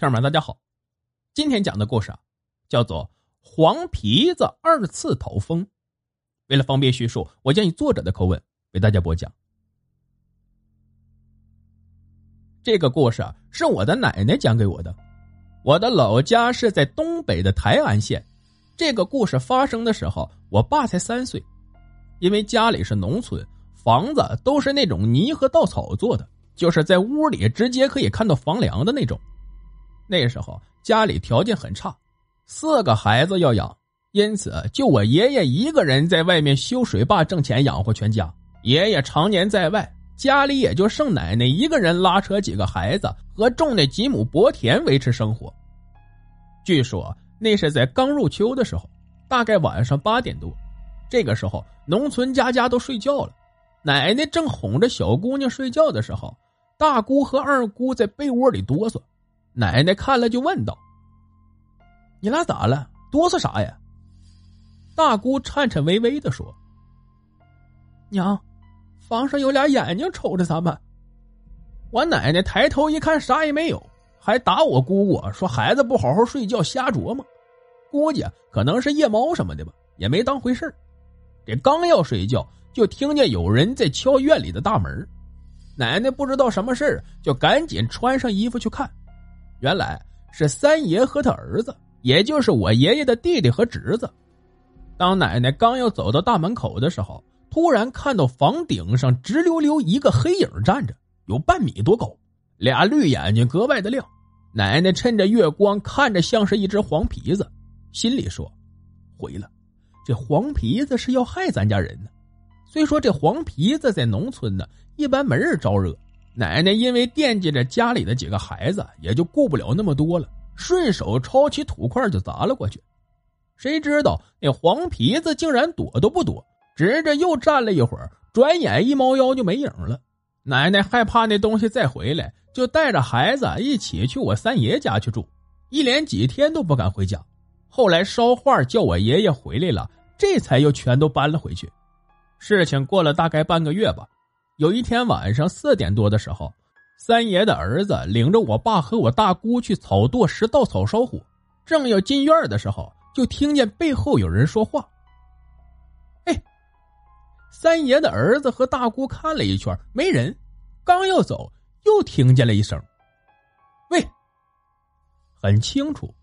听友们，大家好，今天讲的故事啊，叫做《黄皮子二次讨封》。为了方便叙述，我将以作者的口吻为大家播讲。这个故事啊，是我的奶奶讲给我的。我的老家是在东北的台安县。这个故事发生的时候，我爸才三岁。因为家里是农村，房子都是那种泥和稻草做的，就是在屋里直接可以看到房梁的那种。那时候家里条件很差，四个孩子要养，因此就我爷爷一个人在外面修水坝挣钱养活全家。爷爷常年在外，家里也就剩奶奶一个人拉扯几个孩子和种那几亩薄田维持生活。据说那是在刚入秋的时候，大概晚上八点多，这个时候农村家家都睡觉了，奶奶正哄着小姑娘睡觉的时候，大姑和二姑在被窝里哆嗦。奶奶看了就问道：“你俩咋了？哆嗦啥呀？”大姑颤颤巍巍的说：“娘，房上有俩眼睛瞅着咱们。”我奶奶抬头一看，啥也没有，还打我姑姑说：“孩子不好好睡觉，瞎琢磨。”估计可能是夜猫什么的吧，也没当回事这刚要睡觉，就听见有人在敲院里的大门。奶奶不知道什么事就赶紧穿上衣服去看。原来是三爷和他儿子，也就是我爷爷的弟弟和侄子。当奶奶刚要走到大门口的时候，突然看到房顶上直溜溜一个黑影站着，有半米多高，俩绿眼睛格外的亮。奶奶趁着月光看着，像是一只黄皮子，心里说：“毁了，这黄皮子是要害咱家人呢。”虽说这黄皮子在农村呢，一般没人招惹。奶奶因为惦记着家里的几个孩子，也就顾不了那么多了，顺手抄起土块就砸了过去。谁知道那黄皮子竟然躲都不躲，直着又站了一会儿，转眼一猫腰就没影了。奶奶害怕那东西再回来，就带着孩子一起去我三爷家去住，一连几天都不敢回家。后来捎话叫我爷爷回来了，这才又全都搬了回去。事情过了大概半个月吧。有一天晚上四点多的时候，三爷的儿子领着我爸和我大姑去草垛拾稻草烧火，正要进院的时候，就听见背后有人说话。哎，三爷的儿子和大姑看了一圈，没人，刚要走，又听见了一声：“喂！”很清楚，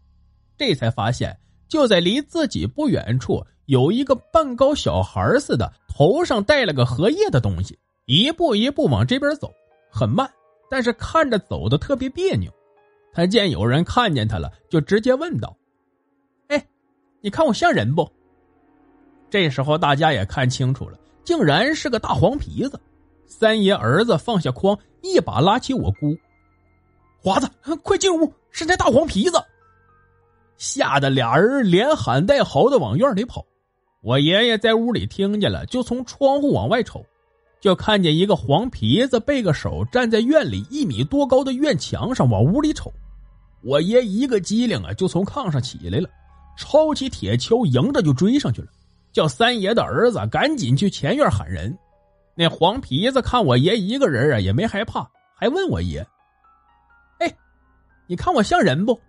这才发现就在离自己不远处有一个半高小孩似的，头上戴了个荷叶的东西。一步一步往这边走，很慢，但是看着走的特别别扭。他见有人看见他了，就直接问道：“哎，你看我像人不？”这时候大家也看清楚了，竟然是个大黄皮子。三爷儿子放下筐，一把拉起我姑：“华子，快进屋，是那大黄皮子！”吓得俩人连喊带嚎的往院里跑。我爷爷在屋里听见了，就从窗户往外瞅。就看见一个黄皮子背个手站在院里一米多高的院墙上往屋里瞅，我爷一个机灵啊，就从炕上起来了，抄起铁锹迎着就追上去了，叫三爷的儿子赶紧去前院喊人。那黄皮子看我爷一个人啊，也没害怕，还问我爷：“哎，你看我像人不？”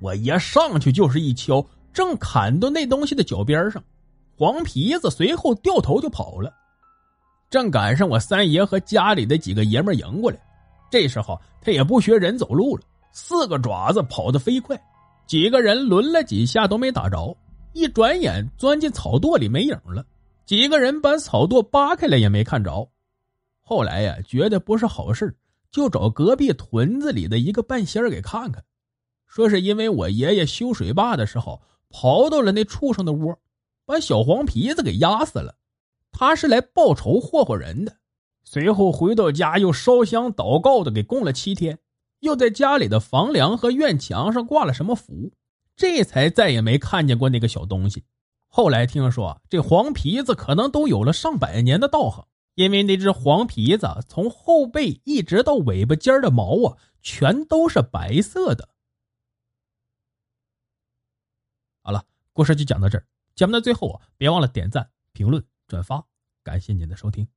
我爷上去就是一敲，正砍到那东西的脚边上，黄皮子随后掉头就跑了。正赶上我三爷和家里的几个爷们迎过来，这时候他也不学人走路了，四个爪子跑得飞快，几个人抡了几下都没打着，一转眼钻进草垛里没影了。几个人把草垛扒开了也没看着。后来呀，觉得不是好事，就找隔壁屯子里的一个半仙儿给看看，说是因为我爷爷修水坝的时候刨到了那畜生的窝，把小黄皮子给压死了。他是来报仇霍霍人的，随后回到家又烧香祷告的给供了七天，又在家里的房梁和院墙上挂了什么符，这才再也没看见过那个小东西。后来听说这黄皮子可能都有了上百年的道行，因为那只黄皮子从后背一直到尾巴尖的毛啊，全都是白色的。好了，故事就讲到这儿。节目的最后啊，别忘了点赞、评论。转发，感谢您的收听。